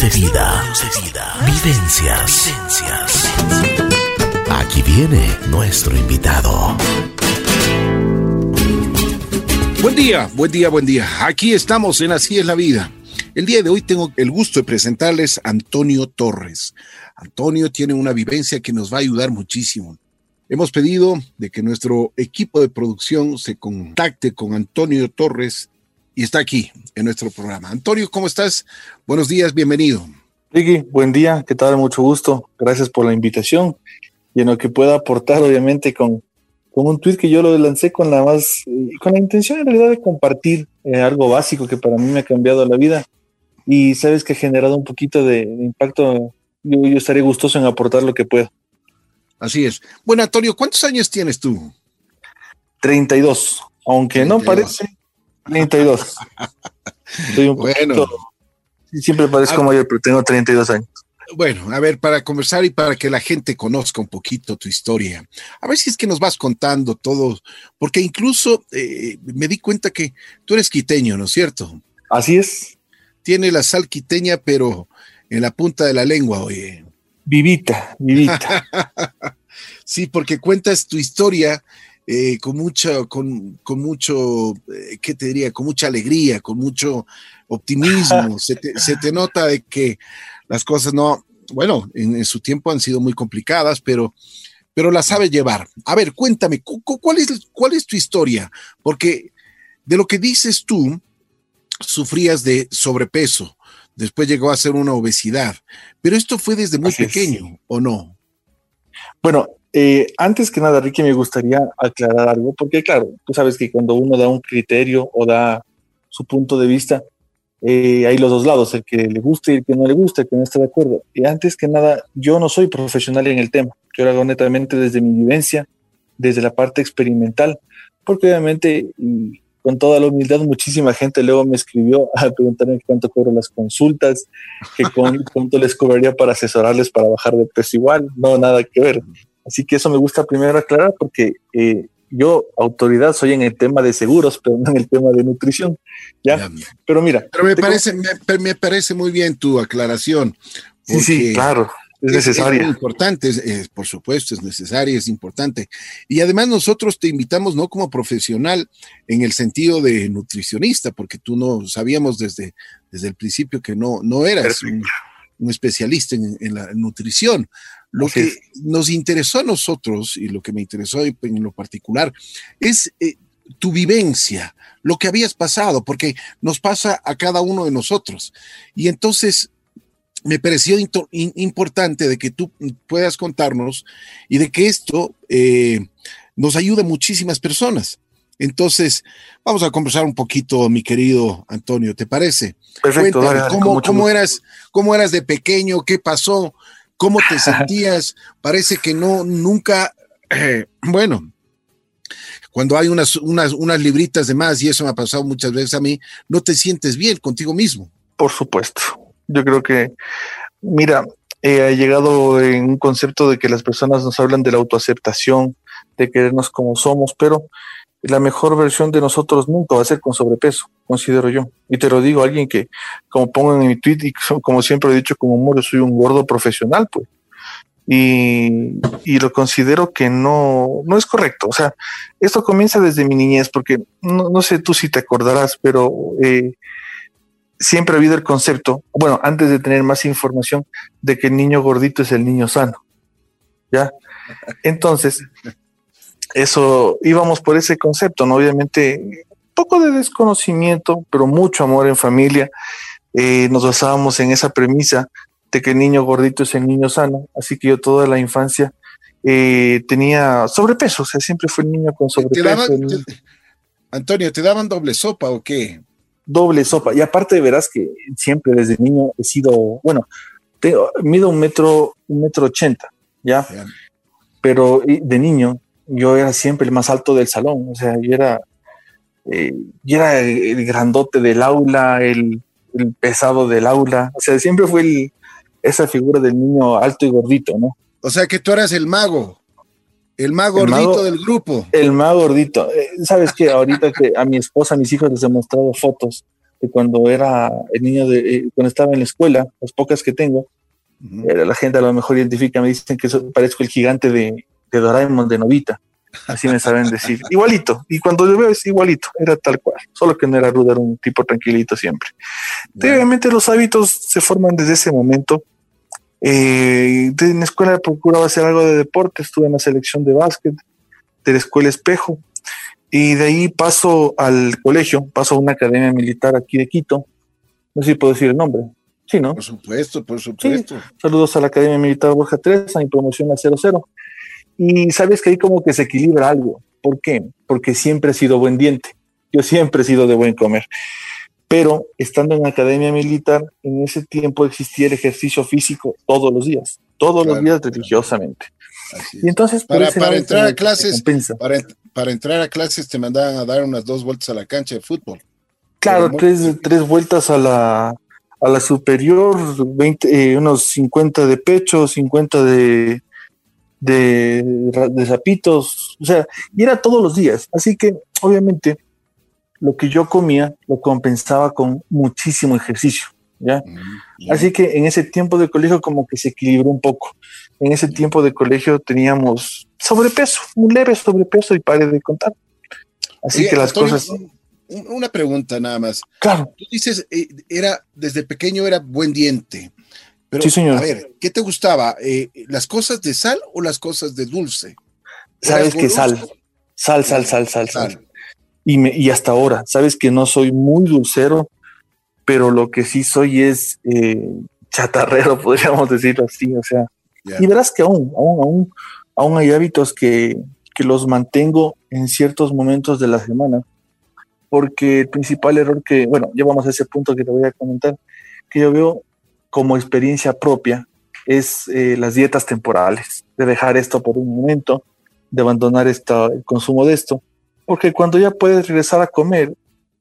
De vida. Vivencias. Aquí viene nuestro invitado. Buen día, buen día, buen día. Aquí estamos en Así es la vida. El día de hoy tengo el gusto de presentarles a Antonio Torres. Antonio tiene una vivencia que nos va a ayudar muchísimo. Hemos pedido de que nuestro equipo de producción se contacte con Antonio Torres y está aquí en nuestro programa. Antonio, ¿cómo estás? Buenos días, bienvenido. Ricky, buen día, ¿qué tal? Mucho gusto. Gracias por la invitación y en lo que pueda aportar, obviamente, con, con un tweet que yo lo lancé con la más, eh, con la intención en realidad de compartir eh, algo básico que para mí me ha cambiado la vida y sabes que ha generado un poquito de, impacto. Yo, yo estaré gustoso en aportar lo que pueda. Así es. Bueno, Antonio, ¿cuántos años tienes tú? 32, aunque no parece 32. bueno. siempre parezco ah. mayor, pero tengo 32 años. Bueno, a ver, para conversar y para que la gente conozca un poquito tu historia, a ver si es que nos vas contando todo, porque incluso eh, me di cuenta que tú eres quiteño, ¿no es cierto? Así es. Tiene la sal quiteña, pero en la punta de la lengua, oye. Vivita, vivita. sí, porque cuentas tu historia eh, con mucho, con, con mucho, eh, ¿qué te diría? Con mucha alegría, con mucho optimismo. se, te, nota de que las cosas no, bueno, en, su tiempo han sido muy complicadas, pero, pero las sabe llevar. A ver, cuéntame, ¿cuál es, ¿cuál es tu historia? Porque de lo que dices tú, sufrías de sobrepeso, después llegó a ser una obesidad, pero esto fue desde muy pequeño, ¿o no? Bueno, eh, antes que nada, Ricky, me gustaría aclarar algo, porque claro, tú sabes que cuando uno da un criterio o da su punto de vista, eh, hay los dos lados, el que le guste y el que no le gusta, el que no está de acuerdo. Y antes que nada, yo no soy profesional en el tema, yo lo hago netamente desde mi vivencia, desde la parte experimental, porque obviamente, y con toda la humildad, muchísima gente luego me escribió a preguntarme cuánto cobro las consultas, que cuánto les cobraría para asesorarles para bajar de peso igual, no, nada que ver. Así que eso me gusta primero aclarar porque eh, yo, autoridad, soy en el tema de seguros, pero no en el tema de nutrición. ¿ya? Pero mira. Pero me parece, me, parece muy bien tu aclaración. Sí, sí, claro. Es, necesaria. Es importante, por supuesto, es necesaria, es importante. Y además nosotros te invitamos no como profesional en el sentido de nutricionista, porque tú no sabíamos desde, desde el principio que no, no eras un, especialista en, en, la nutrición. Lo que nos interesó a nosotros y lo que me interesó en lo particular es eh, tu vivencia, lo que habías pasado, porque nos pasa a cada uno de nosotros. Y entonces me pareció importante de que tú puedas contarnos y de que esto eh, nos ayude a muchísimas personas. Entonces, vamos a conversar un poquito, mi querido Antonio, ¿te parece? Perfecto. ¿cómo, cómo, eras, ¿Cómo eras de pequeño? ¿Qué pasó? ¿Cómo te sentías? Parece que no, nunca, eh, bueno, cuando hay unas, unas, unas libritas de más, y eso me ha pasado muchas veces a mí, no te sientes bien contigo mismo. Por supuesto. Yo creo que, mira, he llegado en un concepto de que las personas nos hablan de la autoaceptación, de querernos como somos, pero la mejor versión de nosotros nunca va a ser con sobrepeso, considero yo. Y te lo digo, alguien que, como pongo en mi tweet y como siempre he dicho como humor, soy un gordo profesional, pues. Y, y, lo considero que no, no es correcto. O sea, esto comienza desde mi niñez, porque no, no sé tú si te acordarás, pero eh, siempre ha habido el concepto, bueno, antes de tener más información, de que el niño gordito es el niño sano. ¿Ya? Entonces, eso íbamos por ese concepto, ¿no? Obviamente, poco de desconocimiento, pero mucho amor en familia. Eh, nos basábamos en esa premisa de que el niño gordito es el niño sano, así que yo toda la infancia eh, tenía sobrepeso, o sea, siempre fue el niño con sobrepeso. Antonio, ¿te daban doble sopa o qué? Doble sopa, y aparte verás que siempre desde niño he sido, bueno, mido un metro, un metro ochenta, ¿ya? Pero de niño yo era siempre el más alto del salón, o sea, yo era, eh, yo era el grandote del aula, el, pesado del aula, o sea, siempre fue esa figura del niño alto y gordito, ¿no? O sea, que tú eras el mago, el mago gordito del grupo. El mago gordito. Eh, Sabes que ahorita que a mi esposa, a mis hijos les he mostrado fotos de cuando era el niño de, eh, cuando estaba en la escuela, las pocas que tengo, eh, la gente a lo mejor identifica, me dicen que parezco el gigante de, de Doraemon, de Novita. Así me saben decir. Igualito. Y cuando yo veo es igualito, era tal cual. Solo que no era rudo, era un tipo tranquilito siempre. Obviamente los hábitos se forman desde ese momento. Eh, en la escuela procuraba hacer algo de deporte, estuve en la selección de básquet de la escuela Espejo. Y de ahí paso al colegio, paso a una academia militar aquí de Quito. No sé si puedo decir el nombre. Sí, ¿no? Por supuesto, por supuesto. Saludos a la Academia Militar Borja 3, a mi promoción a 00. Y sabes que ahí como que se equilibra algo. ¿Por qué? Porque siempre he sido buen diente. Yo siempre he sido de buen comer. Pero estando en la academia militar, en ese tiempo existía el ejercicio físico todos los días, todos los días religiosamente. Y entonces para, para entrar a clases, para, para, entrar a clases te mandaban a dar unas dos vueltas a la cancha de fútbol. Claro, tres, tres vueltas a la, a la superior, 20, eh, unos 50 de pecho, 50 de, de, de zapitos, o sea, y era todos los días. Así que, obviamente, lo que yo comía lo compensaba con muchísimo ejercicio. ¿ya? Mm, Así que en ese tiempo de colegio como que se equilibró un poco. En ese tiempo de colegio teníamos sobrepeso, un leve sobrepeso y pare de contar. Así que las cosas... Una pregunta nada más. Claro. Tú dices, eh, era, desde pequeño era buen diente. Pero, sí, señor. a ver, ¿qué te gustaba? Eh, ¿Las cosas de sal o las cosas de dulce? Sabes que sal, sal, sal, sal, sal, sal. Y, me, y hasta ahora, sabes que no soy muy dulcero, pero lo que sí soy es eh, chatarrero, podríamos decirlo así. O sea, y verás que aún, aún, aún, aún hay hábitos que, que los mantengo en ciertos momentos de la semana, porque el principal error que, bueno, ya vamos a ese punto que te voy a comentar, que yo veo como experiencia propia es eh, las dietas temporales, de dejar esto por un momento, de abandonar esta, el consumo de esto, porque cuando ya puedes regresar a comer,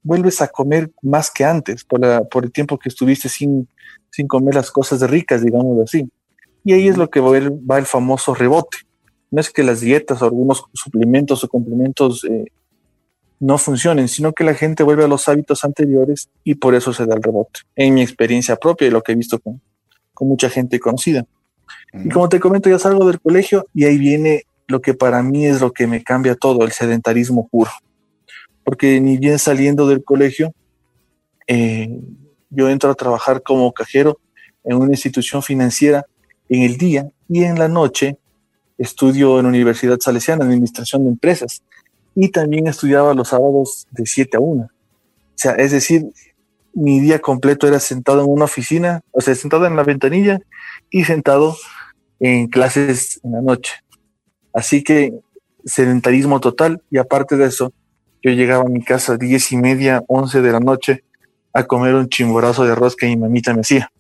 vuelves a comer más que antes, por, la, por el tiempo que estuviste sin, sin comer las cosas ricas, digamos así. Y ahí es lo que va el, va el famoso rebote. No es que las dietas o algunos suplementos o complementos eh, no funcionen, sino que la gente vuelve a los hábitos anteriores y por eso se da el rebote. En mi experiencia propia y lo que he visto con, con mucha gente conocida. Y como te comento, ya salgo del colegio y ahí viene lo que para mí es lo que me cambia todo, el sedentarismo puro. Porque ni bien saliendo del colegio, eh, yo entro a trabajar como cajero en una institución financiera en el día y en la noche estudio en la Universidad Salesiana, Administración de Empresas y también estudiaba los sábados de 7 a 1. O sea, es decir, mi día completo era sentado en una oficina, o sea, sentado en la ventanilla y sentado en clases en la noche. Así que sedentarismo total y aparte de eso, yo llegaba a mi casa a diez y media, once de la noche a comer un chimborazo de arroz que mi mamita me hacía.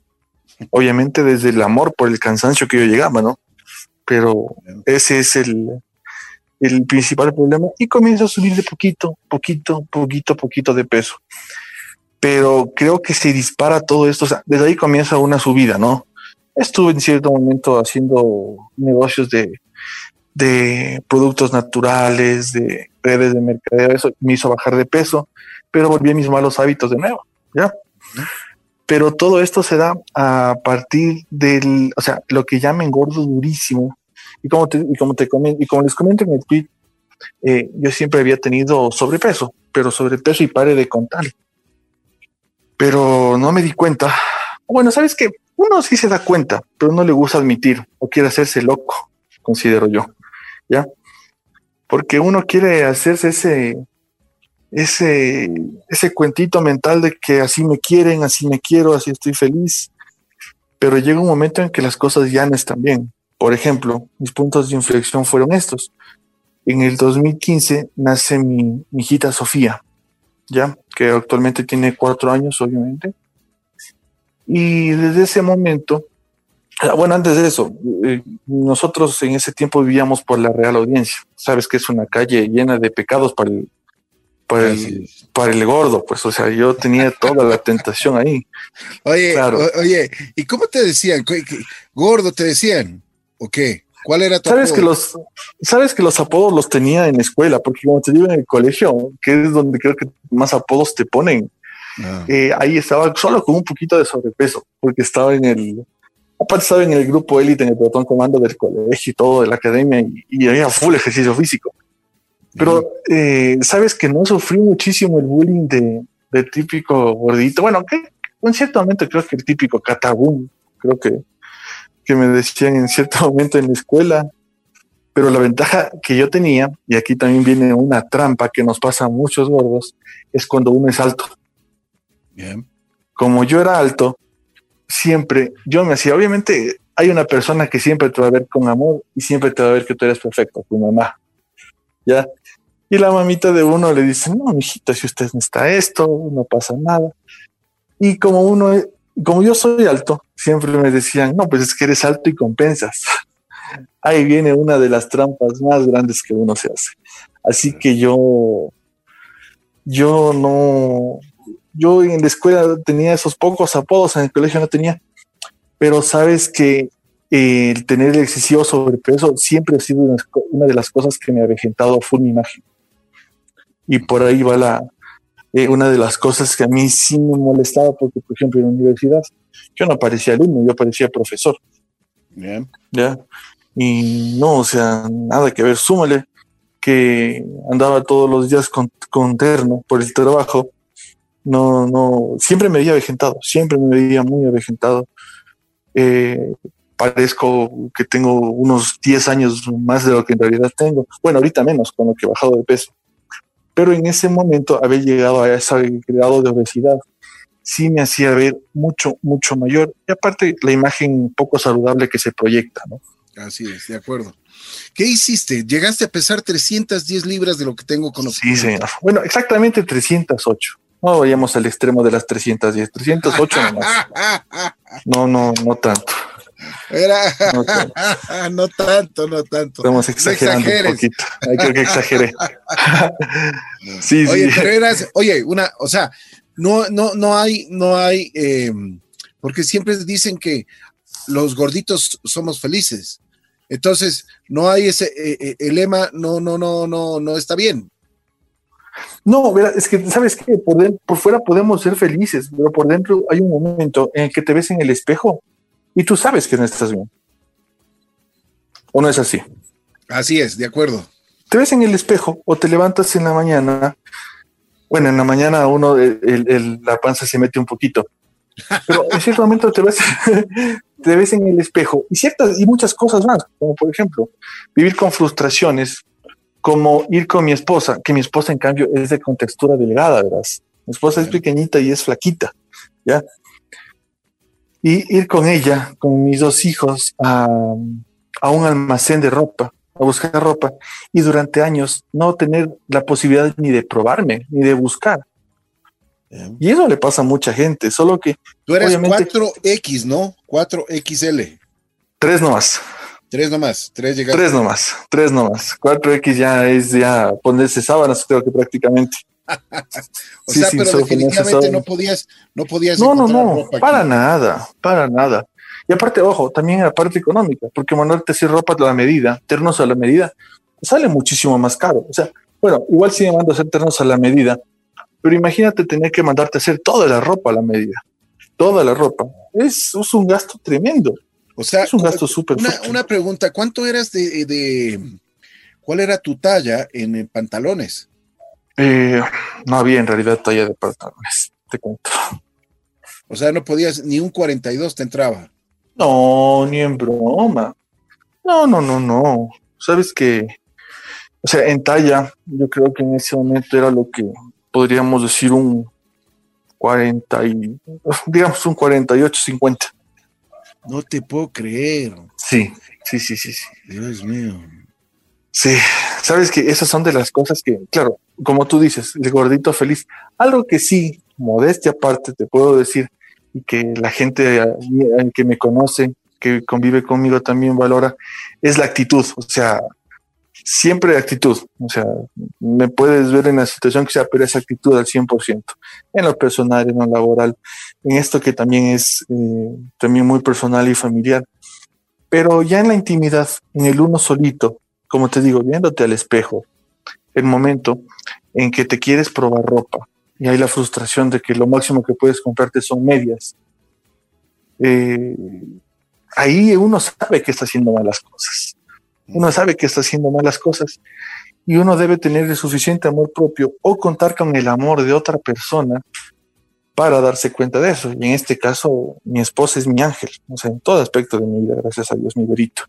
Obviamente desde el amor por el cansancio que yo llegaba, ¿no? Pero ese es el, el principal problema y comienza a subir de poquito, poquito, poquito, poquito de peso. Pero creo que se dispara todo esto, desde ahí comienza una subida, ¿no? Estuve en cierto momento haciendo negocios de, de productos naturales, de redes de mercadeo, eso me hizo bajar de peso, pero volví a mis malos hábitos de nuevo, ¿ya? Pero todo esto se da a partir del, o sea, lo que llaman gordo durísimo, y como, te, y como, te y como les comento en el tweet, eh, yo siempre había tenido sobrepeso, pero sobrepeso y pare de contar. Pero no me di cuenta. Bueno, sabes que uno sí se da cuenta, pero no le gusta admitir o quiere hacerse loco, considero yo. ¿Ya? Porque uno quiere hacerse ese, ese, ese cuentito mental de que así me quieren, así me quiero, así estoy feliz. Pero llega un momento en que las cosas ya no están bien. Por ejemplo, mis puntos de inflexión fueron estos. En el 2015 nace mi, hijita Sofía, ya que actualmente tiene cuatro años, obviamente. Y desde ese momento, ah, bueno, antes de eso, eh, nosotros en ese tiempo vivíamos por la Real Audiencia. Sabes que es una calle llena de pecados para el, para el, para el gordo, pues, o sea, yo tenía toda la tentación ahí. Oye, oye, ¿y cómo te decían? Gordo te decían. ¿O qué? ¿Cuál era tu ¿Sabes apodo? que los Sabes que los apodos los tenía en escuela, porque como te digo en el colegio, que es donde creo que más apodos te ponen, ah. eh, ahí estaba solo con un poquito de sobrepeso, porque estaba en el, aparte estaba en el grupo élite, en el pelotón comando del colegio y todo, de la academia, y, había full ejercicio físico. Pero, eh, ¿sabes que no sufrí muchísimo el bullying de, de típico gordito? Bueno, que en cierto momento creo que el típico catabún, creo que, que me decían en cierto momento en la escuela, pero la ventaja que yo tenía, y aquí también viene una trampa que nos pasa a muchos gordos, es cuando uno es alto. Bien. Como yo era alto, siempre yo me hacía, obviamente hay una persona que siempre te va a ver con amor y siempre te va a ver que tú eres perfecto, tu mamá. ¿Ya? Y la mamita de uno le dice, no, mijita, si usted no está esto, no pasa nada. Y como uno, como yo soy alto, siempre me decían, no, pues es que eres alto y compensas. Ahí viene una de las trampas más grandes que uno se hace. Así que yo, yo no, yo en la escuela tenía esos pocos apodos, en el colegio no tenía, pero sabes que el tener el excesivo sobrepeso siempre ha sido una, de las cosas que me ha avejentado full mi imagen. Y por ahí va la, eh, una de las cosas que a mí sí me molestaba, porque por ejemplo en la universidad yo no parecía alumno, yo parecía profesor. Bien. ¿Ya? Y no, o sea, nada que ver, súmale que andaba todos los días con, con terno por el trabajo no, no, siempre me veía avejentado, siempre me veía muy avejentado. Eh, parezco que tengo unos 10 años más de lo que en realidad tengo. Bueno, ahorita menos con lo que he bajado de peso. Pero en ese momento haber llegado a ese grado de obesidad sí me hacía ver mucho, mucho mayor. Y aparte la imagen poco saludable que se proyecta, ¿no? Así es, de acuerdo. ¿Qué hiciste? Llegaste a pesar 310 libras de lo que tengo conocido. Sí, señor. Bueno, exactamente 308. No vayamos al extremo de las 310, 308 nomás. No, no, no tanto. No, tanto. no tanto, no tanto. Estamos exagerando un poquito. Ay, creo que exageré. sí, oye, sí. eras, oye, una, o sea, no, no, no hay, no hay, eh, porque siempre dicen que los gorditos somos felices. Entonces, no hay ese, eh, eh, el lema, no, no, no, no, no está bien. No, es que, ¿sabes qué? Por, por fuera podemos ser felices, pero por dentro hay un momento en el que te ves en el espejo y tú sabes que no estás bien. ¿O no es así? Así es, de acuerdo. Te ves en el espejo o te levantas en la mañana. Bueno, en la mañana uno, la panza se mete un poquito, pero en cierto momento te ves, te ves en el espejo y ciertas y muchas cosas más, como por ejemplo, vivir con frustraciones, como ir con mi esposa, que mi esposa en cambio es de contextura delgada, ¿verdad? Mi esposa es pequeñita y es flaquita, ¿ya? Y ir con ella, con mis dos hijos, a, un almacén de ropa, a buscar ropa, y durante años no tener la posibilidad ni de probarme, ni de buscar. Y eso le pasa a mucha gente, solo que... Tú eres 4X, ¿no? 4XL. Tres nomás. Tres nomás, tres llegaron. Tres nomás, tres nomás. 4X ya es ya ponerse sábanas, creo que prácticamente. o sea, pero definitivamente no podías, no podías. No, no, no, para nada, para nada. Y aparte, ojo, también la parte económica, porque mandarte así ropa a la medida, ternos a la medida, sale muchísimo más caro. O sea, bueno, igual mando a hacer ternos a la medida, pero imagínate tener que mandarte a hacer toda la ropa a la medida, toda la ropa. es un gasto tremendo. O sea, es un gasto súper una, pregunta, ¿cuánto eras de, cuál era tu talla en pantalones? Eh, no había en realidad talla de pantalones, te cuento. O sea, no podías, ni un 42 te entraba. No, ni en broma. No, no, no, no. Sabes que, o sea, en talla, yo creo que en ese momento era lo que podríamos decir un 40 y, digamos un 48, 50. No te puedo creer. Sí, sí, sí, sí, sí. Dios mío. Sí, sabes que esas son de las cosas que, claro, como tú dices, el gordito feliz. Algo que sí, modestia aparte, te puedo decir, y que la gente que me conoce, que convive conmigo también valora, es la actitud. O sea, siempre actitud. O sea, me puedes ver en la situación que sea, pero es actitud al 100%, en lo personal, en lo laboral, en esto que también es eh, también muy personal y familiar. Pero ya en la intimidad, en el uno solito, como te digo, viéndote al espejo, el momento en que te quieres probar ropa, y hay la frustración de que lo máximo que puedes comprarte son medias. Eh, ahí uno sabe que está haciendo malas cosas. Uno sabe que está haciendo malas cosas y uno debe tener el suficiente amor propio o contar con el amor de otra persona para darse cuenta de eso. Y en este caso, mi esposa es mi ángel, o sea, en todo aspecto de mi vida, gracias a Dios, mi verito.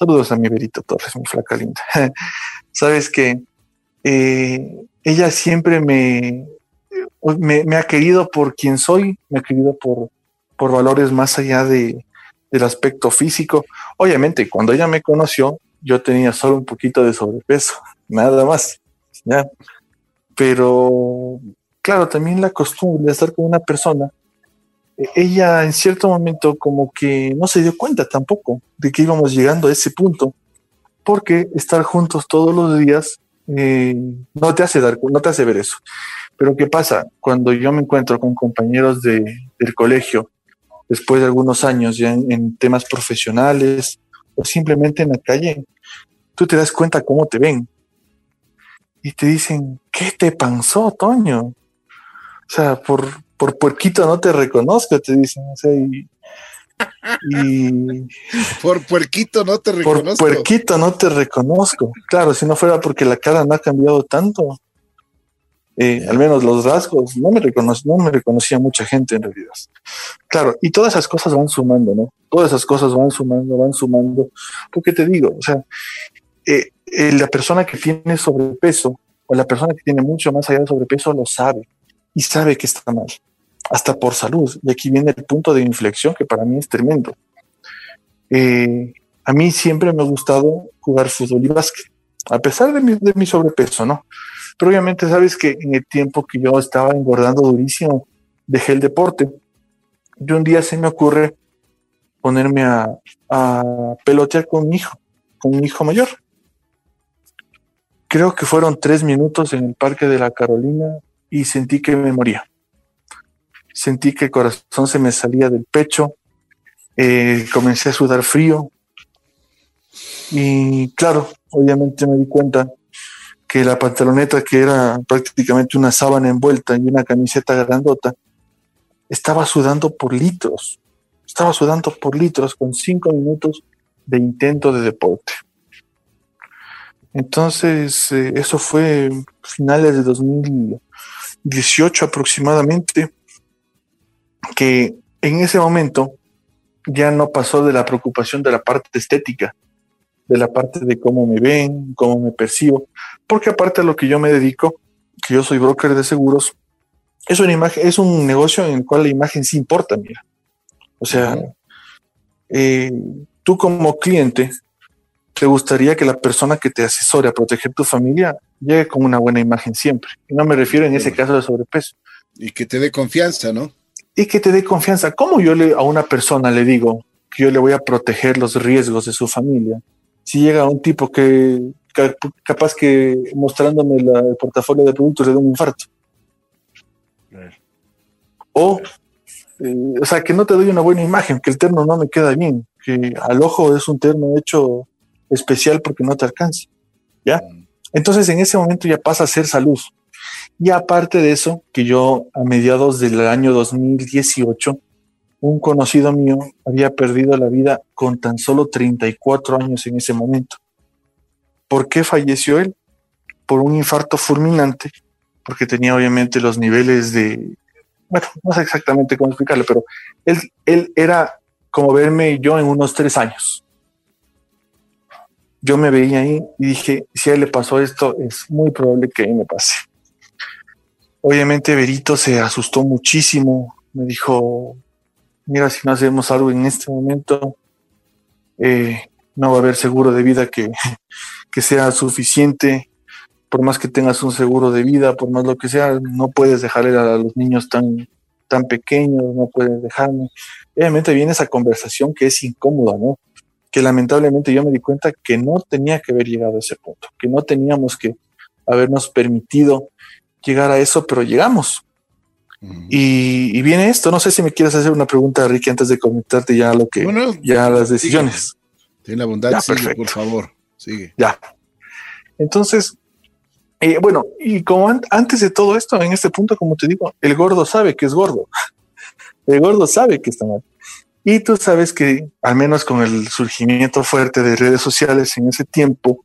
Saludos a mi verito Torres, mi flaca linda. Sabes que eh, ella siempre me, ha querido por quien soy, me ha querido por, por valores más allá de, del aspecto físico. Obviamente, cuando ella me conoció, yo tenía solo un poquito de sobrepeso, nada más. ¿ya? Pero, claro, también la costumbre de estar con una persona, ella en cierto momento como que no se dio cuenta tampoco de que íbamos llegando a ese punto, porque estar juntos todos los días eh, no te hace dar, no te hace ver eso. Pero ¿qué pasa? Cuando yo me encuentro con compañeros de, del colegio, después de algunos años ya en, temas profesionales o simplemente en la calle, tú te das cuenta cómo te ven. Y te dicen, ¿qué te pasó, Toño? O sea, por, por puerquito no te reconozco, te dicen. O sea, y, por puerquito no te reconozco. Por puerquito no te reconozco. Claro, si no fuera porque la cara no ha cambiado tanto, eh, al menos los rasgos, no me, no me reconocía mucha gente en realidad. Claro, y todas esas cosas van sumando, ¿no? Todas esas cosas van sumando, van sumando. Porque te digo, o sea, eh, eh, la persona que tiene sobrepeso o la persona que tiene mucho más allá de sobrepeso lo sabe y sabe que está mal hasta por salud. Y aquí viene el punto de inflexión que para mí es tremendo. Eh, a mí siempre me ha gustado jugar fútbol y básquet, a pesar de mi, sobrepeso, ¿no? Pero obviamente sabes que en el tiempo que yo estaba engordando durísimo, dejé el deporte. Y un día se me ocurre ponerme a, a pelotear con mi hijo, con mi hijo mayor. Creo que fueron tres minutos en el Parque de la Carolina y sentí que me moría sentí que el corazón se me salía del pecho, eh, comencé a sudar frío y claro, obviamente me di cuenta que la pantaloneta que era prácticamente una sábana envuelta y una camiseta grandota, estaba sudando por litros, estaba sudando por litros con cinco minutos de intento de deporte. Entonces, eh, eso fue finales de 2018 aproximadamente que en ese momento ya no pasó de la preocupación de la parte estética, de la parte de cómo me ven, cómo me percibo, porque aparte de lo que yo me dedico, que yo soy broker de seguros, es una imagen, es un negocio en el cual la imagen sí importa, mira. O sea, eh, tú como cliente, te gustaría que la persona que te asesore a proteger tu familia llegue con una buena imagen siempre. Y no me refiero en ese caso de sobrepeso. Y que te dé confianza, ¿no? y que te dé confianza. ¿Cómo yo le, a una persona le digo que yo le voy a proteger los riesgos de su familia? Si llega un tipo que, capaz que mostrándome el portafolio de productos le da un infarto. O, eh, o sea, que no te doy una buena imagen, que el terno no me queda bien, que al ojo es un terno hecho especial porque no te alcanza. ¿Ya? Entonces en ese momento ya pasa a ser salud. Y aparte de eso, que yo a mediados del año 2018, un conocido mío había perdido la vida con tan solo 34 años en ese momento. ¿Por qué falleció él? Por un infarto fulminante, porque tenía obviamente los niveles de, bueno, no sé exactamente cómo explicarlo, pero él, él era como verme yo en unos tres años. Yo me veía ahí y dije, si a él le pasó esto, es muy probable que a mí me pase. Obviamente Berito se asustó muchísimo, me dijo, mira, si no hacemos algo en este momento, eh, no va a haber seguro de vida que, que sea suficiente, por más que tengas un seguro de vida, por más lo que sea, no puedes dejarle a los niños tan, tan pequeños, no puedes dejarme. Obviamente viene esa conversación que es incómoda, ¿no? Que lamentablemente yo me di cuenta que no tenía que haber llegado a ese punto, que no teníamos que habernos permitido llegar a eso, pero llegamos. y, viene esto. No sé si me quieres hacer una pregunta, Ricky, antes de comentarte ya lo que, ya las decisiones. Ten la bondad, por favor. Sigue. Ya. Entonces, Eh, bueno, y como antes de todo esto, en este punto, como te digo, el gordo sabe que es gordo. El gordo sabe que está mal. Y tú sabes que, al menos con el surgimiento fuerte de redes sociales en ese tiempo,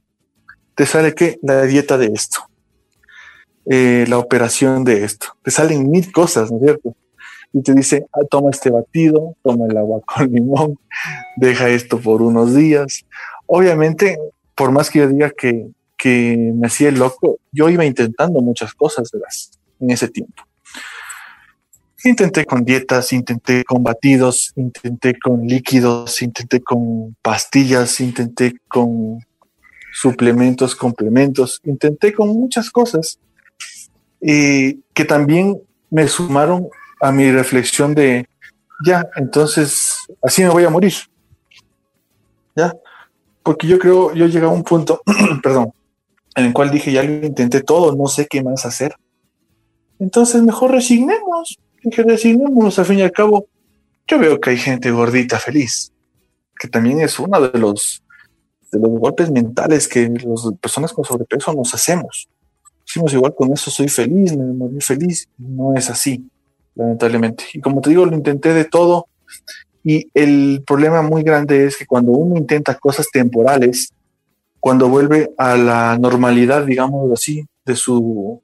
te sale que la dieta de esto, eh, la operación de esto, te salen mil cosas, ¿no es cierto? Y te dice, ah, toma este batido, toma el agua con limón, deja esto por unos días. Obviamente, por más que yo diga que, que me hacía el loco, yo iba intentando muchas cosas las, en ese tiempo. Intenté con dietas, intenté con batidos, intenté con líquidos, intenté con pastillas, intenté con suplementos, complementos, intenté con muchas cosas y que también me sumaron a mi reflexión de, ya, entonces así me voy a morir. ¿Ya? Porque yo creo, yo llegué a un punto, perdón, en el cual dije, ya lo intenté todo, no sé qué más hacer. Entonces mejor resignemos que resignemos, al fin y al cabo, yo veo que hay gente gordita feliz, que también es uno de los, de los golpes mentales que las personas con sobrepeso nos hacemos. Decimos igual con eso soy feliz, me morí feliz. No es así, lamentablemente. Y como te digo, lo intenté de todo. Y el problema muy grande es que cuando uno intenta cosas temporales, cuando vuelve a la normalidad, digamos así, de su,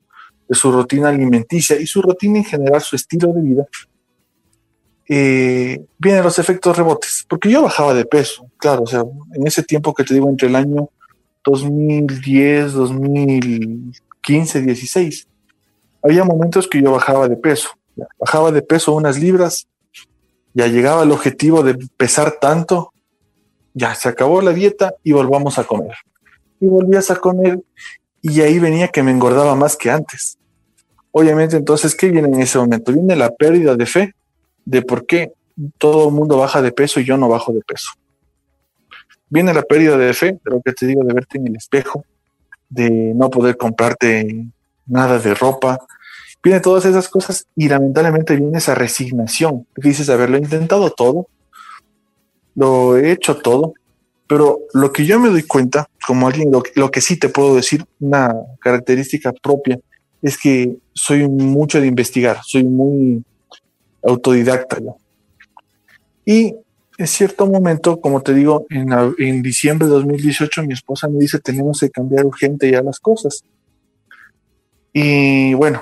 de su rutina alimenticia y su rutina en general, su estilo de vida, eh, vienen los efectos rebotes. Porque yo bajaba de peso, claro, o sea, en ese tiempo que te digo, entre el año 2010, 2015, 16, había momentos que yo bajaba de peso. Bajaba de peso unas libras, ya llegaba al objetivo de pesar tanto, ya se acabó la dieta y volvamos a comer. Y volvías a comer y ahí venía que me engordaba más que antes. Obviamente, entonces, ¿qué viene en ese momento? Viene la pérdida de fe de por qué todo el mundo baja de peso y yo no bajo de peso. Viene la pérdida de fe, de lo que te digo, de verte en el espejo, de no poder comprarte nada de ropa. Viene todas esas cosas y lamentablemente viene esa resignación. Dices, a ver, lo he intentado todo, lo he hecho todo, pero lo que yo me doy cuenta, como alguien, lo, lo que sí te puedo decir, una característica propia es que soy mucho de investigar, soy muy autodidacta. Y en cierto momento, como te digo, en, diciembre de 2018 mi esposa me dice, tenemos que cambiar urgente ya las cosas. Y bueno,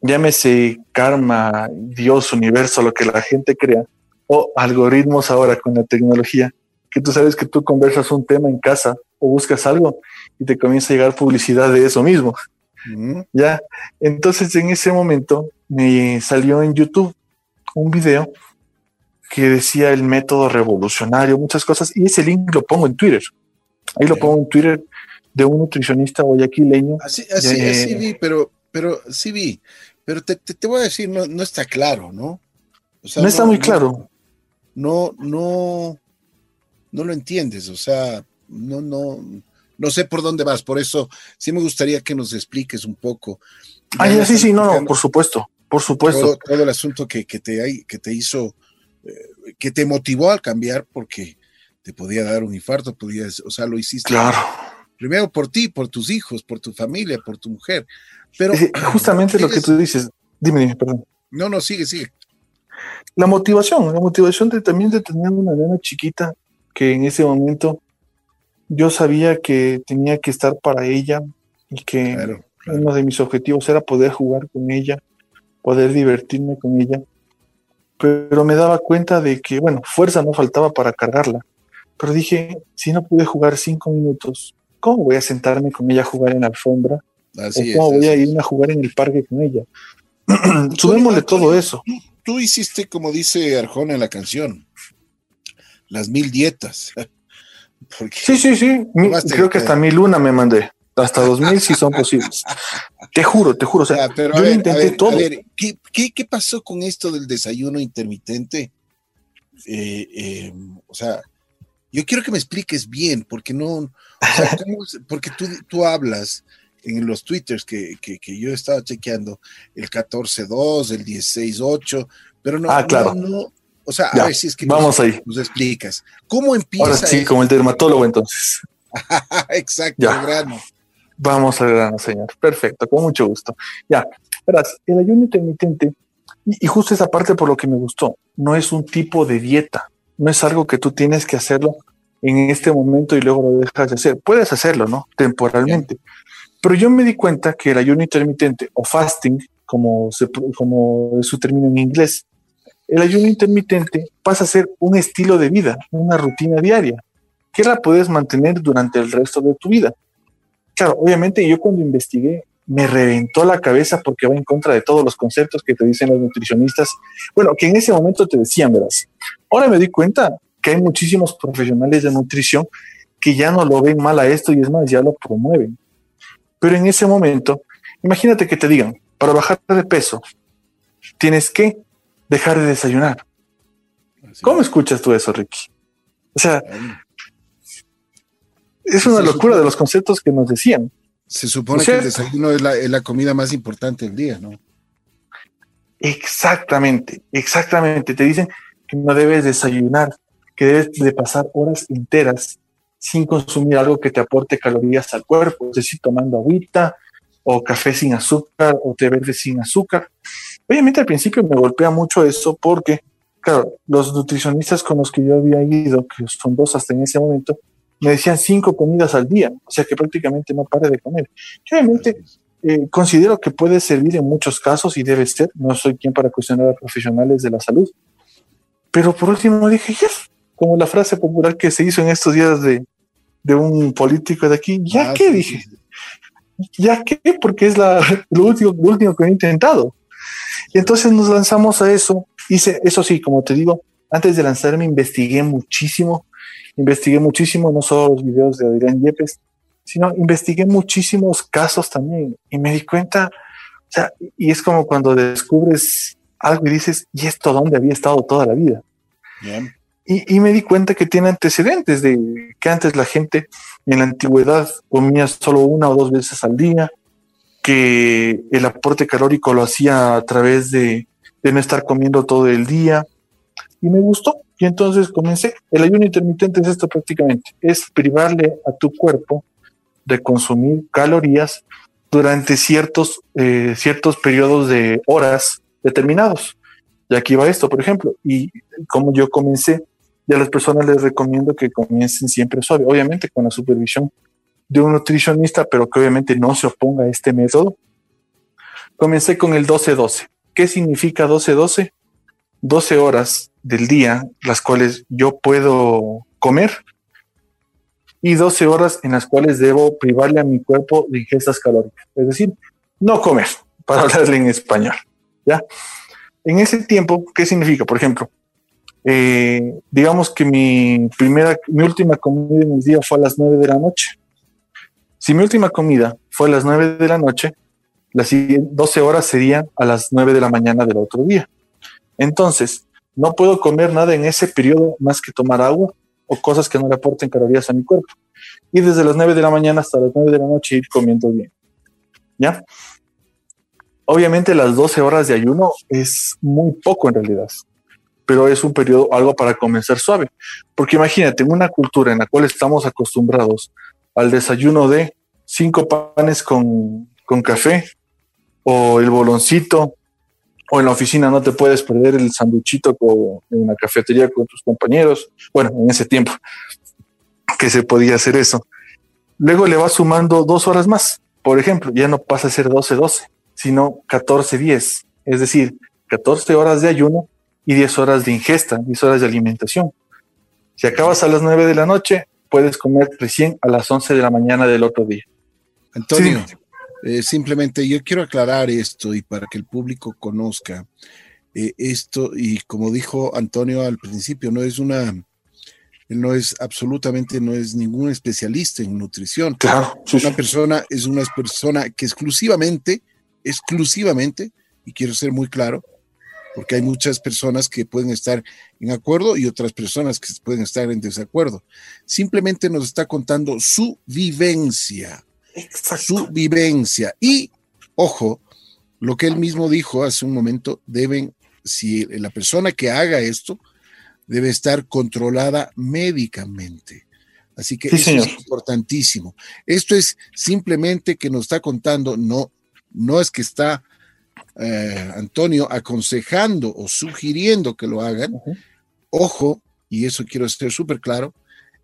llámese karma, Dios, universo, lo que la gente crea, o algoritmos ahora con la tecnología, que tú sabes que tú conversas un tema en casa o buscas algo y te comienza a llegar publicidad de eso mismo. Ya, entonces en ese momento me salió en YouTube un video que decía el método revolucionario, muchas cosas, y ese link lo pongo en Twitter. Ahí lo pongo en Twitter de un nutricionista guayaquileño. Así, así, vi, pero, pero sí vi, pero te, te, voy a decir, no, no, está claro, ¿no? no está muy claro. No, no, no lo entiendes, o sea, no, no, no sé por dónde vas, por eso sí me gustaría que nos expliques un poco. Ah, sí, sí, no, no, por supuesto, por supuesto. Todo, el asunto que, te, que te hizo, eh, que te motivó al cambiar porque te podía dar un infarto, podías, o sea, lo hiciste. Claro. Primero por ti, por tus hijos, por tu familia, por tu mujer. Pero justamente lo que tú dices, dime, dime, perdón. No, no, sigue, sigue. La motivación, la motivación de también de tener una nena chiquita que en ese momento yo sabía que tenía que estar para ella y que uno de mis objetivos era poder jugar con ella, poder divertirme con ella. Pero me daba cuenta de que, bueno, fuerza no faltaba para cargarla. Pero dije, si no pude jugar cinco minutos, ¿cómo voy a sentarme con ella a jugar en la alfombra? Así ¿Cómo voy a irme a jugar en el parque con ella? Subémosle todo eso. Tú, hiciste, como dice Arjona en la canción, las mil dietas. sí, sí, sí. Creo que hasta mil una me mandé. Hasta dos mil si son posibles. Te juro, te juro. O sea, yo intenté todo. ¿qué, qué, pasó con esto del desayuno intermitente? Eh, eh, o sea, yo quiero que me expliques bien, porque no, o sea, porque tú, tú hablas en los twitters que, que, que yo estaba chequeando, el 14.2, el 16.8, pero no, ah, claro. no, o sea, a ver si es que vamos nos, ahí. nos explicas. ¿Cómo empieza? Ahora sí, como el dermatólogo entonces. Exacto, grano. Vamos al grano, señor. Perfecto, con mucho gusto. Ya, verás, el ayuno intermitente, y, y justo esa parte por lo que me gustó, no es un tipo de dieta, no es algo que tú tienes que hacerlo en este momento y luego lo dejas de hacer. Puedes hacerlo, ¿no? Temporalmente. Pero yo me di cuenta que el ayuno intermitente o fasting, como, se, como es su término en inglés, el ayuno intermitente pasa a ser un estilo de vida, una rutina diaria, que la puedes mantener durante el resto de tu vida. Claro, obviamente yo cuando investigué me reventó la cabeza porque va en contra de todos los conceptos que te dicen los nutricionistas. Bueno, que en ese momento te decían, verás. Ahora me di cuenta que hay muchísimos profesionales de nutrición que ya no lo ven mal a esto y es más, ya lo promueven. Pero en ese momento, imagínate que te digan, para bajar de peso, tienes que dejar de desayunar. ¿Cómo escuchas tú eso, Ricky? O sea, es una locura de los conceptos que nos decían. Se supone que el desayuno es la, es la comida más importante del día, ¿no? Exactamente, exactamente. Te dicen que no debes desayunar, que debes de pasar horas enteras sin consumir algo que te aporte calorías al cuerpo, es decir, tomando agüita o café sin azúcar o té verde sin azúcar. Obviamente al principio me golpea mucho eso porque, claro, los nutricionistas con los que yo había ido, que son dos hasta en ese momento, me decían cinco comidas al día, o sea que prácticamente no pare de comer. obviamente eh, considero que puede servir en muchos casos y debe ser, no soy quien para cuestionar a profesionales de la salud, pero por último dije, ya, como la frase popular que se hizo en estos días de, de un político de aquí, ¿ya ah, qué? dije, ¿ya qué? Porque es la, lo, último, lo último que he intentado. Y entonces nos lanzamos a eso. Hice, eso sí, como te digo, antes de lanzarme investigué muchísimo, investigué muchísimo, no solo los videos de Adrián Yepes, sino investigué muchísimos casos también y me di cuenta, o sea, y es como cuando descubres algo y dices, ¿y esto dónde había estado toda la vida? Bien. Y, me di cuenta que tiene antecedentes de que antes la gente en la antigüedad comía solo una o dos veces al día, que el aporte calórico lo hacía a través de, no estar comiendo todo el día. Y me gustó. Y entonces comencé. El ayuno intermitente es esto prácticamente. Es privarle a tu cuerpo de consumir calorías durante ciertos, eh, ciertos periodos de horas determinados. Y aquí va esto, por ejemplo. Y como yo comencé, y a las personas les recomiendo que comiencen siempre suave, obviamente con la supervisión de un nutricionista, pero que obviamente no se oponga a este método. Comencé con el 12-12. ¿Qué significa 12-12? 12 horas del día, las cuales yo puedo comer, y 12 horas en las cuales debo privarle a mi cuerpo de ingestas calóricas. Es decir, no comer, para hablarle en español. ¿ya? En ese tiempo, ¿qué significa? Por ejemplo, eh, digamos que mi primera, mi última comida en el día fue a las 9 de la noche. Si mi última comida fue a las 9 de la noche, las 12 horas serían a las 9 de la mañana del otro día. Entonces, no puedo comer nada en ese periodo más que tomar agua o cosas que no le aporten calorías a mi cuerpo. Y desde las 9 de la mañana hasta las 9 de la noche ir comiendo bien. ¿Ya? Obviamente las 12 horas de ayuno es muy poco en realidad pero es un periodo algo para comenzar suave. Porque imagínate, una cultura en la cual estamos acostumbrados al desayuno de cinco panes con, con café o el boloncito, o en la oficina no te puedes perder el sanduchito en la cafetería con tus compañeros. Bueno, en ese tiempo que se podía hacer eso. Luego le vas sumando dos horas más. Por ejemplo, ya no pasa a ser 12-12, sino 14-10. Es decir, 14 horas de ayuno y 10 horas de ingesta, 10 horas de alimentación. Si acabas a las 9 de la noche, puedes comer recién a las 11 de la mañana del otro día. Antonio, eh, simplemente yo quiero aclarar esto y para que el público conozca eh, esto y como dijo Antonio al principio, no es una, no es absolutamente, no es ningún especialista en nutrición. Claro. una persona es una persona que exclusivamente, exclusivamente, y quiero ser muy claro, porque hay muchas personas que pueden estar en acuerdo y otras personas que pueden estar en desacuerdo. Simplemente nos está contando su vivencia, su vivencia. Y, ojo, lo que él mismo dijo hace un momento, deben, si la persona que haga esto, debe estar controlada médicamente. Así que eso es importantísimo. Esto es simplemente que nos está contando, no, no es que está eh, Antonio aconsejando o sugiriendo que lo hagan. Ojo, y eso quiero ser súper claro,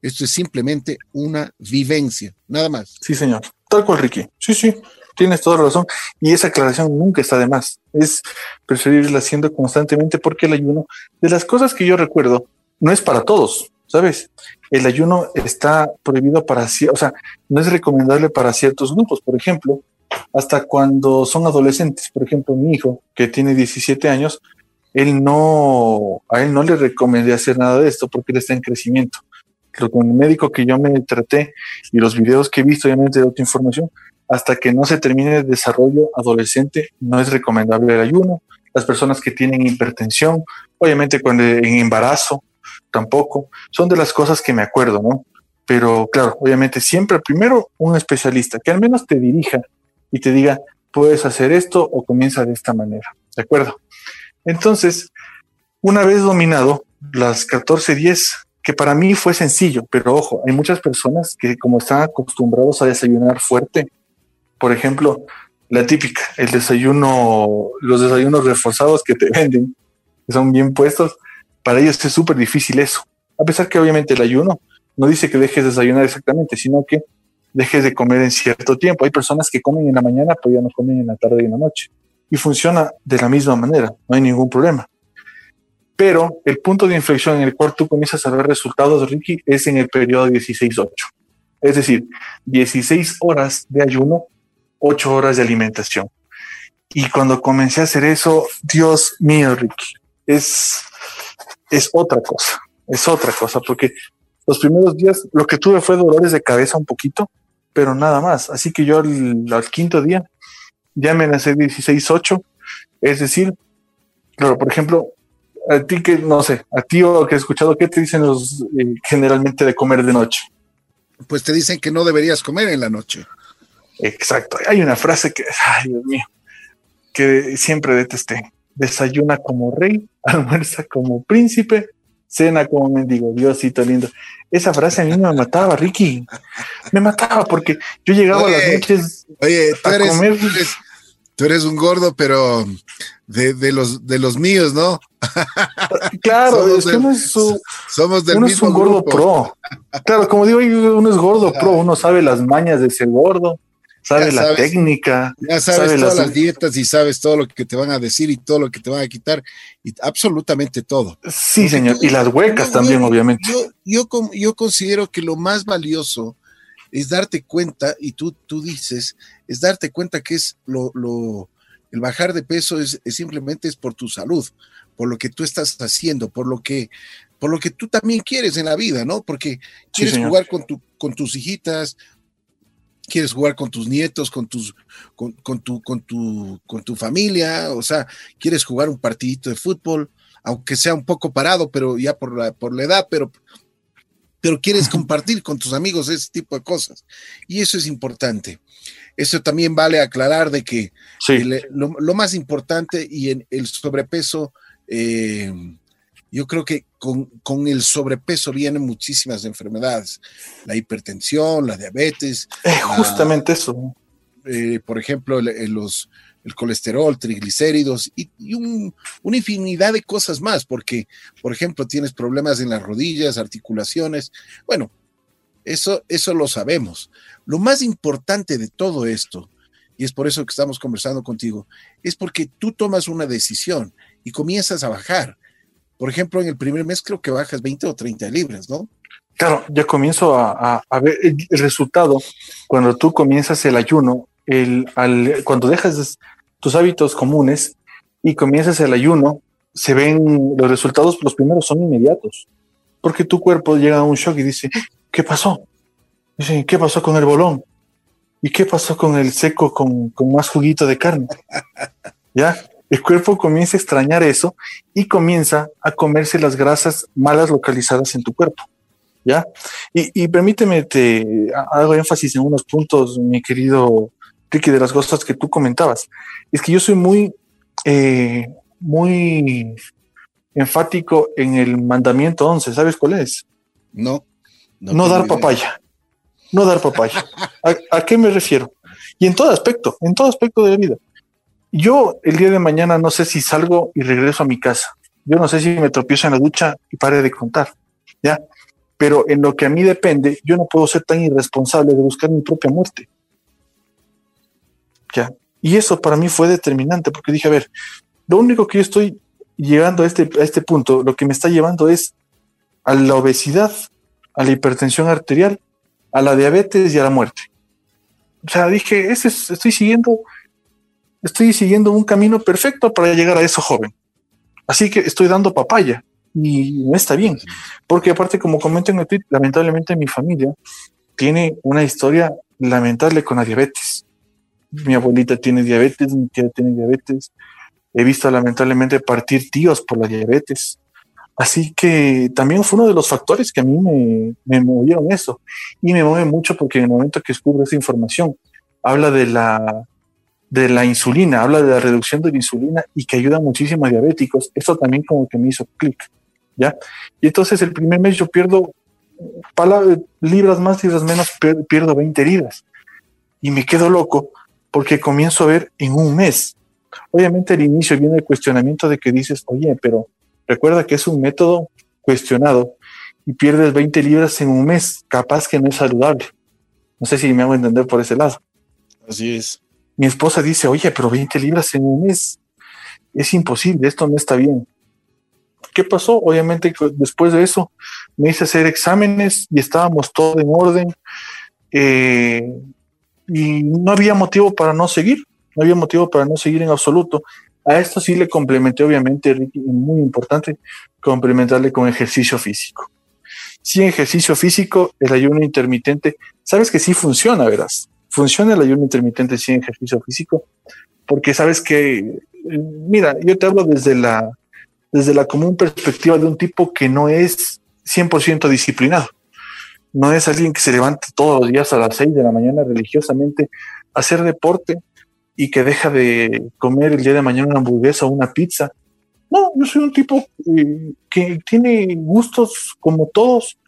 esto es simplemente una vivencia, nada más. Sí, señor. Tal cual, Ricky. Sí, sí, tienes toda razón. Y esa aclaración nunca está de más. Es preferible haciendo constantemente porque el ayuno, de las cosas que yo recuerdo, no es para todos, ¿sabes? El ayuno está prohibido para, o sea, no es recomendable para ciertos grupos. Por ejemplo, hasta cuando son adolescentes. Por ejemplo, mi hijo, que tiene 17 años, él no, a él no le recomendé hacer nada de esto porque él está en crecimiento. Pero con el médico que yo me traté y los videos que he visto, obviamente de otra información, hasta que no se termine el desarrollo adolescente, no es recomendable el ayuno. Las personas que tienen hipertensión, obviamente cuando en embarazo, tampoco. Son de las cosas que me acuerdo, ¿no? Pero claro, obviamente siempre primero un especialista que al menos te dirija y te diga, puedes hacer esto o comienza de esta manera. ¿De acuerdo? Entonces, una vez dominado las 14.10, que para mí fue sencillo, pero ojo, hay muchas personas que como están acostumbrados a desayunar fuerte, por ejemplo, la típica, el desayuno, los desayunos reforzados que te venden, que son bien puestos, para ellos es súper difícil eso. A pesar que obviamente el ayuno no dice que dejes de desayunar exactamente, sino que dejes de comer en cierto tiempo. Hay personas que comen en la mañana, pero ya no comen en la tarde y en la noche. Y funciona de la misma manera, no hay ningún problema. Pero el punto de inflexión en el cual tú comienzas a ver resultados, Ricky, es en el periodo 16-8. Es decir, 16 horas de ayuno, 8 horas de alimentación. Y cuando comencé a hacer eso, Dios mío, Ricky, es, es otra cosa, es otra cosa, porque los primeros días lo que tuve fue dolores de cabeza un poquito, pero nada más. Así que yo al, quinto día ya me nací 16-8, es decir, claro, por ejemplo, a ti que, no sé, a ti o que he escuchado, ¿qué te dicen los eh, generalmente de comer de noche? Pues te dicen que no deberías comer en la noche. Exacto. Hay una frase que, ay Dios mío, que siempre detesté. Desayuna como rey, almuerza como príncipe, cena como mendigo. Diosito lindo. Esa frase a mí me mataba, Ricky. Me mataba porque yo llegaba a las noches oye, tú eres, Tú eres, un gordo, pero de, los, de los míos, ¿no? Claro, somos es que uno es, somos del uno es un gordo pro. Claro, como digo, uno es gordo pro, uno sabe las mañas de ser gordo sabes la técnica. Ya sabes, todas las... dietas y sabes todo lo que te van a decir y todo lo que te van a quitar, y absolutamente todo. Sí, señor, y las huecas también, obviamente. Yo, yo, yo, considero que lo más valioso es darte cuenta, y tú, tú dices, es darte cuenta que es lo, lo el bajar de peso es, simplemente es por tu salud, por lo que tú estás haciendo, por lo que, por lo que tú también quieres en la vida, ¿no? Porque quieres jugar con, tu, con tus hijitas, quieres jugar con tus nietos, con tus, con, tu, con tu, con tu familia, o sea, quieres jugar un partidito de fútbol, aunque sea un poco parado, pero ya por la, por la edad, pero, pero quieres compartir con tus amigos ese tipo de cosas. Y eso es importante. Eso también vale aclarar de que lo, más importante y en el sobrepeso, eh, yo creo que con, el sobrepeso vienen muchísimas enfermedades, la hipertensión, la diabetes. justamente eso. Eh, por ejemplo, el, los, el colesterol, triglicéridos y, una infinidad de cosas más, porque, por ejemplo, tienes problemas en las rodillas, articulaciones. Bueno, eso, eso lo sabemos. Lo más importante de todo esto, y es por eso que estamos conversando contigo, es porque tú tomas una decisión y comienzas a bajar por ejemplo, en el primer mes creo que bajas 20 o 30 libras, ¿no? Claro, ya comienzo a, ver el, resultado cuando tú comienzas el ayuno, el, cuando dejas tus hábitos comunes y comienzas el ayuno, se ven los resultados, los primeros son inmediatos, porque tu cuerpo llega a un shock y dice, ¿qué pasó? Dice, ¿qué pasó con el bolón? ¿Y qué pasó con el seco con, con más juguito de carne? ¿Ya? El cuerpo comienza a extrañar eso y comienza a comerse las grasas malas localizadas en tu cuerpo. ¿Ya? Y, permíteme, te hago énfasis en unos puntos, mi querido Ricky, de las cosas que tú comentabas. Es que yo soy muy, eh, muy enfático en el mandamiento 11. ¿Sabes cuál es? No. No, dar papaya. No dar papaya. ¿A, qué me refiero? Y en todo aspecto, en todo aspecto de la vida. Yo el día de mañana no sé si salgo y regreso a mi casa. Yo no sé si me tropiezo en la ducha y pare de contar. ¿Ya? Pero en lo que a mí depende, yo no puedo ser tan irresponsable de buscar mi propia muerte. ¿Ya? Y eso para mí fue determinante, porque dije, a ver, lo único que yo estoy llegando a este, a este punto, lo que me está llevando es a la obesidad, a la hipertensión arterial, a la diabetes y a la muerte. O sea, dije, ese estoy siguiendo, estoy siguiendo un camino perfecto para llegar a eso joven. Así que estoy dando papaya y no está bien, porque aparte, como comento en el tweet, lamentablemente mi familia tiene una historia lamentable con la diabetes. Mi abuelita tiene diabetes, mi tía tiene diabetes. He visto lamentablemente partir tíos por la diabetes. Así que también fue uno de los factores que a mí me, me movieron eso. Y me mueve mucho porque en el momento que descubro esa información, habla de la, de la insulina, habla de la reducción de la insulina y que ayuda muchísimo a diabéticos. Eso también como que me hizo clic, ¿ya? Y entonces el primer mes yo pierdo libras más, libras menos, pierdo 20 libras. Y me quedo loco porque comienzo a ver en un mes. Obviamente al inicio viene el cuestionamiento de que dices, oye, pero Recuerda que es un método cuestionado y pierdes 20 libras en un mes, capaz que no es saludable. No sé si me hago entender por ese lado. Así es. Mi esposa dice, oye, pero 20 libras en un mes es imposible, esto no está bien. ¿Qué pasó? Obviamente después de eso me hice hacer exámenes y estábamos todo en orden eh, y no había motivo para no seguir, no había motivo para no seguir en absoluto. A esto sí le complementé, obviamente, Ricky, muy importante, complementarle con ejercicio físico. Sin ejercicio físico, el ayuno intermitente, sabes que sí funciona, verás. Funciona el ayuno intermitente sin ejercicio físico, porque sabes que, eh, mira, yo te hablo desde la, desde la común perspectiva de un tipo que no es 100% disciplinado. No es alguien que se levanta todos los días a las 6 de la mañana religiosamente a hacer deporte, y que deja de comer el día de mañana una hamburguesa o una pizza. No, yo soy un tipo eh, que tiene gustos como todos,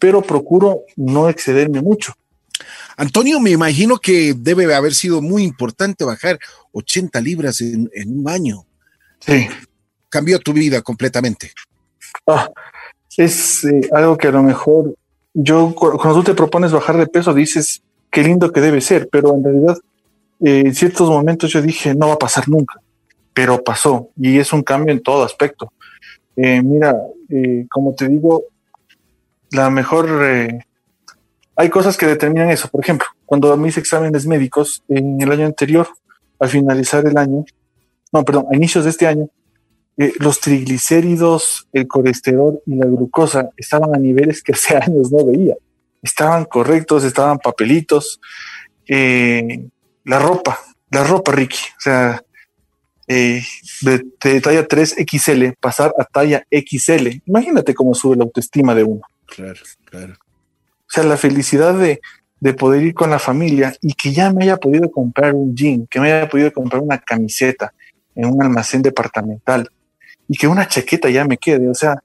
pero procuro no excederme mucho. Antonio, me imagino que debe haber sido muy importante bajar 80 libras en, un año. Sí. Cambió tu vida completamente. Ah, es eh, algo que a lo mejor yo, cuando tú te propones bajar de peso, dices qué lindo que debe ser, pero en realidad eh, en ciertos momentos yo dije, no va a pasar nunca, pero pasó y es un cambio en todo aspecto. Eh, mira, como te digo, la mejor... hay cosas que determinan eso. Por ejemplo, cuando mis exámenes médicos en el año anterior, al finalizar el año, no, perdón, a inicios de este año, los triglicéridos, el colesterol y la glucosa estaban a niveles que hace años no veía. Estaban correctos, estaban papelitos. Eh, la ropa, la ropa, Ricky. O sea, eh, de, talla 3XL pasar a talla XL. Imagínate cómo sube la autoestima de uno. Claro, claro. O sea, la felicidad de, de poder ir con la familia y que ya me haya podido comprar un jean, que me haya podido comprar una camiseta en un almacén departamental y que una chaqueta ya me quede. O sea,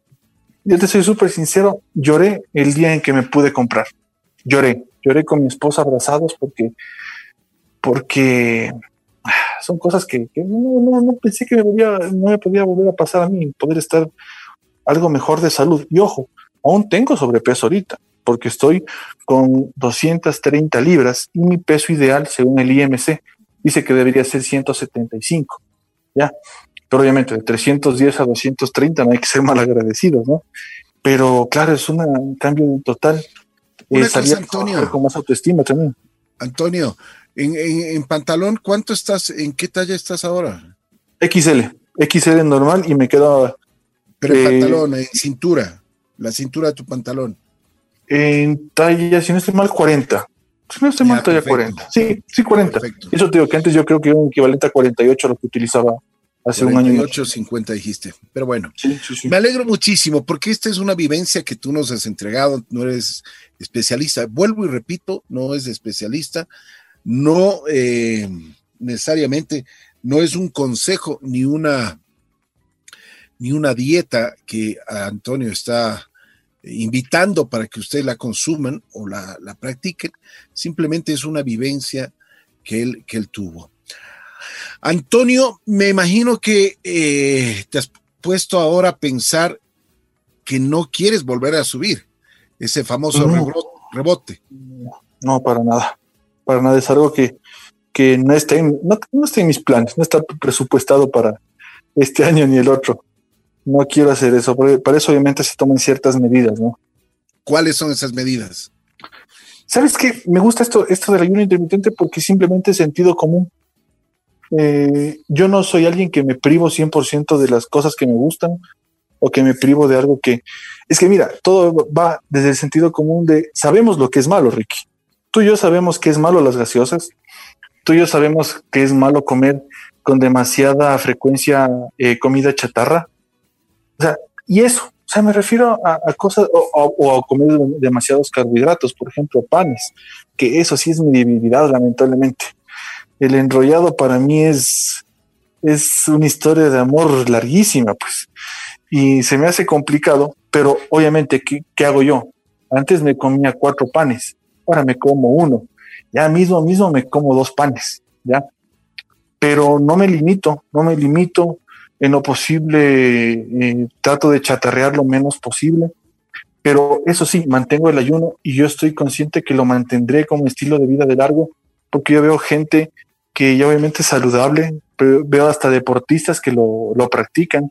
yo te soy súper sincero, lloré el día en que me pude comprar. Lloré, lloré con mi esposa abrazados porque porque ah, son cosas que, no, pensé que me no me podía volver a pasar a mí, poder estar algo mejor de salud. Y ojo, aún tengo sobrepeso ahorita, porque estoy con 230 libras y mi peso ideal, según el IMC, dice que debería ser 175. ¿ya? Pero obviamente de 310 a 230 no hay que ser mal agradecidos, ¿no? Pero claro, es un cambio total. Eh, Antonio. con más autoestima también. Antonio, en, pantalón, ¿cuánto estás? ¿En qué talla estás ahora? XL, XL normal y me queda. Pero en eh, pantalón, en cintura, la cintura de tu pantalón. En talla, si no estoy mal, 40. Si no estoy mal, talla 40. Sí, sí, 40. Eso te digo que antes yo creo que era un equivalente a 48 a lo que utilizaba hace un año. 48, 50 dijiste. Pero bueno, me alegro muchísimo porque esta es una vivencia que tú nos has entregado, no eres especialista. Vuelvo y repito, no es especialista, no eh, necesariamente, no es un consejo ni una, ni una dieta que Antonio está invitando para que ustedes la consuman o la, practiquen, simplemente es una vivencia que él, que él tuvo. Antonio, me imagino que eh, te has puesto ahora a pensar que no quieres volver a subir ese famoso rebote. No, para nada. Para nada. Es algo que, no, está en, no, está en mis planes, no está presupuestado para este año ni el otro. No quiero hacer eso. Para eso, obviamente, se toman ciertas medidas, ¿no? ¿Cuáles son esas medidas? ¿Sabes qué? Me gusta esto, esto del ayuno intermitente porque simplemente es sentido común. Eh, yo no soy alguien que me privo 100% de las cosas que me gustan o que me privo de algo que... Es que mira, todo va desde el sentido común de sabemos lo que es malo, Ricky. Tú y yo sabemos que es malo las gaseosas. Tú y yo sabemos que es malo comer con demasiada frecuencia eh, comida chatarra. O sea, y eso, o sea, me refiero a, cosas o, a comer demasiados carbohidratos, por ejemplo, panes, que eso sí es mi debilidad, lamentablemente. El enrollado para mí es, es una historia de amor larguísima, pues y se me hace complicado, pero obviamente, ¿qué, ¿qué, hago yo? Antes me comía cuatro panes, ahora me como uno, ya mismo, mismo me como dos panes, ya. Pero no me limito, no me limito, en lo posible eh, trato de chatarrear lo menos posible, pero eso sí, mantengo el ayuno y yo estoy consciente que lo mantendré como estilo de vida de largo, porque yo veo gente que ya obviamente es saludable, pero veo hasta deportistas que lo, lo practican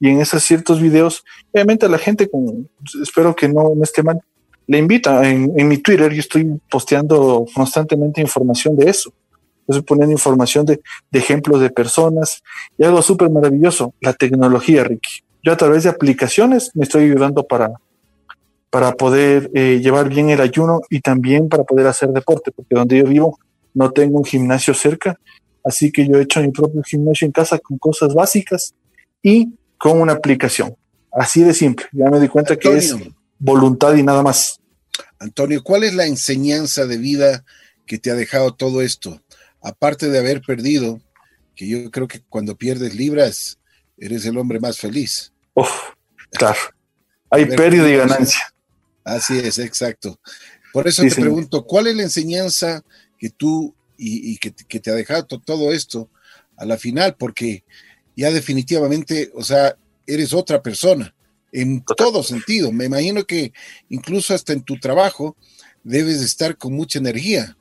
y en esos ciertos videos, obviamente a la gente, con, espero que no, esté mal, le invita. En, mi Twitter yo estoy posteando constantemente información de eso. Estoy poniendo información de, ejemplos de personas y algo súper maravilloso, la tecnología, Ricky. Yo a través de aplicaciones me estoy ayudando para, para poder eh, llevar bien el ayuno y también para poder hacer deporte, porque donde yo vivo no tengo un gimnasio cerca, así que yo he hecho mi propio gimnasio en casa con cosas básicas y con una aplicación. Así de simple. Ya me di cuenta que es voluntad y nada más. Antonio, ¿cuál es la enseñanza de vida que te ha dejado todo esto? Aparte de haber perdido, que yo creo que cuando pierdes libras, eres el hombre más feliz. Uf, claro. Hay pérdida y ganancia. Así es, exacto. Por eso te pregunto, ¿cuál es la enseñanza que tú y, que, que, te ha dejado todo esto a la final? Porque ya definitivamente, o sea, eres otra persona en todo sentido. Me imagino que incluso hasta en tu trabajo debes estar con mucha energía.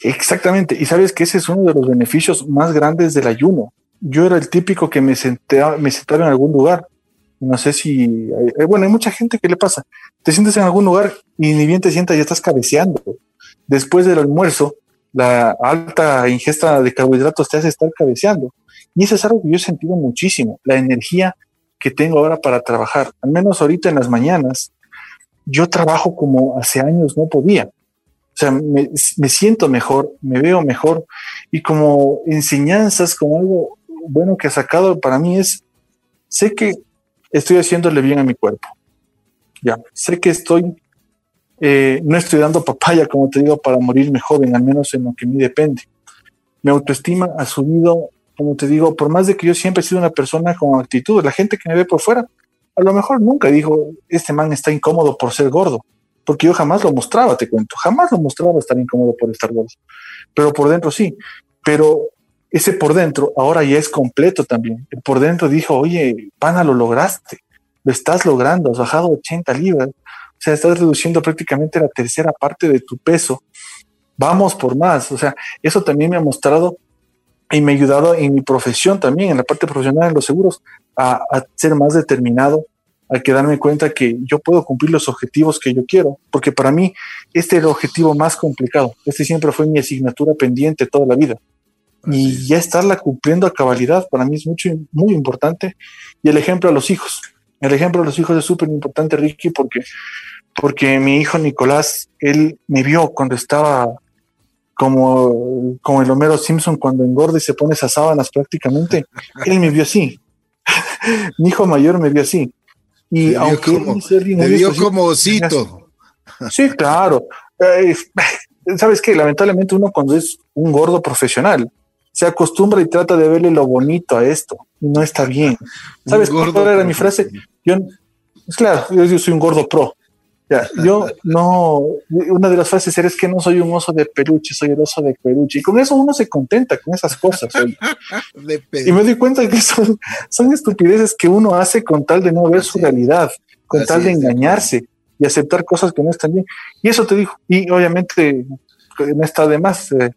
Exactamente, y sabes que ese es uno de los beneficios más grandes del ayuno. Yo era el típico que me sentaba, me sentaba en algún lugar. No sé si, eh, bueno, hay mucha gente que le pasa. Te sientes en algún lugar y ni bien te sientas, ya estás cabeceando. Después del almuerzo, la alta ingesta de carbohidratos te hace estar cabeceando. Y eso es algo que yo he sentido muchísimo, la energía que tengo ahora para trabajar, al menos ahorita en las mañanas, yo trabajo como hace años no podía. O sea, me, siento mejor, me veo mejor y como enseñanzas, como algo bueno que ha sacado para mí es, sé que estoy haciéndole bien a mi cuerpo. Ya, sé que estoy, eh, no estoy dando papaya, como te digo, para morirme joven, al menos en lo que me depende. Mi autoestima ha subido como te digo, por más de que yo siempre he sido una persona con actitud, la gente que me ve por fuera, a lo mejor nunca dijo, este man está incómodo por ser gordo, porque yo jamás lo mostraba, te cuento, jamás lo mostraba estar incómodo por estar gordo, pero por dentro sí, pero ese por dentro ahora ya es completo también. El por dentro dijo, oye, pana, lo lograste, lo estás logrando, has bajado 80 libras, o sea, estás reduciendo prácticamente la tercera parte de tu peso, vamos por más, o sea, eso también me ha mostrado y me ha ayudado en mi profesión también, en la parte profesional en los seguros, a, ser más determinado, a que darme cuenta que yo puedo cumplir los objetivos que yo quiero, porque para mí este es el objetivo más complicado, este siempre fue mi asignatura pendiente toda la vida. Y ya estarla cumpliendo a cabalidad para mí es mucho, muy importante. Y el ejemplo a los hijos. El ejemplo a los hijos es súper importante, Ricky, porque, porque mi hijo Nicolás, él me vio cuando estaba como, como el Homero Simpson cuando engorda y se pone esas sábanas prácticamente. Él me vio así. Mi hijo mayor me vio así. Y aunque como, me vio como osito. Sí, claro. Eh, ¿Sabes qué? Lamentablemente uno cuando es un gordo profesional se acostumbra y trata de verle lo bonito a esto. no está bien. ¿Sabes cuál era mi frase? Yo, Claro, yo, soy un gordo pro. Ya, yo no, una de las frases es que no soy un oso de peluche, soy el oso de peluche. Y con eso uno se contenta con esas cosas. y me doy cuenta que son, son estupideces que uno hace con tal de no ver su realidad, con tal de engañarse y aceptar cosas que no están bien. Y eso te digo. Y obviamente no está de más. Eh,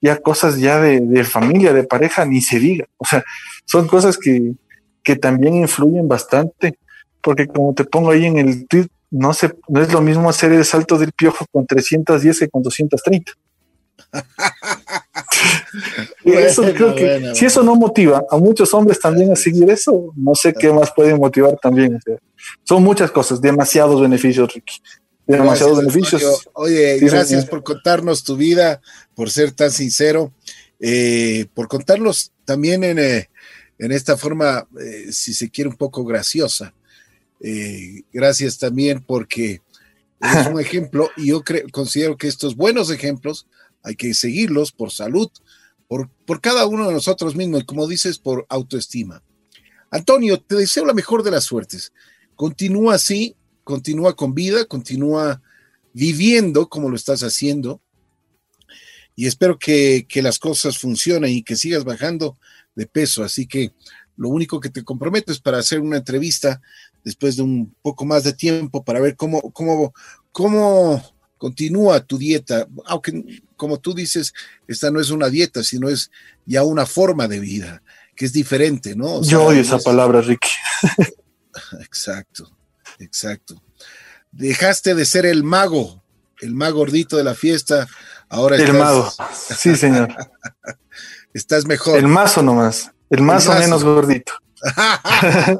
ya cosas ya de, familia, de pareja, ni se diga. O sea, son cosas que, que también influyen bastante. Porque como te pongo ahí en el tweet, no, se, no es lo mismo hacer el salto del piojo con 310 que con 230. eso creo que si eso no motiva a muchos hombres también a seguir eso, no sé qué más puede motivar también. son muchas cosas, demasiados beneficios, Ricky. Demasiados beneficios. Oye, gracias por contarnos tu vida, por ser tan sincero, eh, por contarnos también en, eh, en esta forma, eh, si se quiere, un poco graciosa. Eh, gracias también porque es un ejemplo y yo creo, considero que estos buenos ejemplos hay que seguirlos por salud, por, por cada uno de nosotros mismos y como dices, por autoestima. Antonio, te deseo la mejor de las suertes. Continúa así, continúa con vida, continúa viviendo como lo estás haciendo y espero que, que las cosas funcionen y que sigas bajando de peso. Así que lo único que te comprometo es para hacer una entrevista después de un poco más de tiempo para ver cómo, cómo, cómo continúa tu dieta, aunque como tú dices, esta no es una dieta, sino es ya una forma de vida, que es diferente, ¿no? Yo odio esa palabra, Ricky. exacto, exacto. Dejaste de ser el mago, el mago gordito de la fiesta, ahora el mago. Sí, señor. estás mejor. El mazo nomás. El más o menos gordito.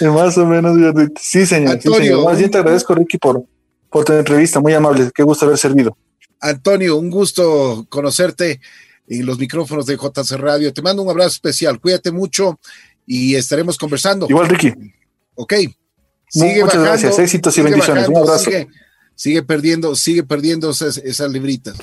más o menos. Sí, señor. Antonio, Más bien te agradezco, Ricky, por, por tu entrevista. Muy amable. Qué gusto haber servido. Antonio, un gusto conocerte en los micrófonos de JC Radio. Te mando un abrazo especial. Cuídate mucho y estaremos conversando. Igual, Ricky. Ok. Sigue Muchas gracias. Éxitos y bendiciones. un abrazo. Sigue, perdiendo, sigue perdiendo esas libritas.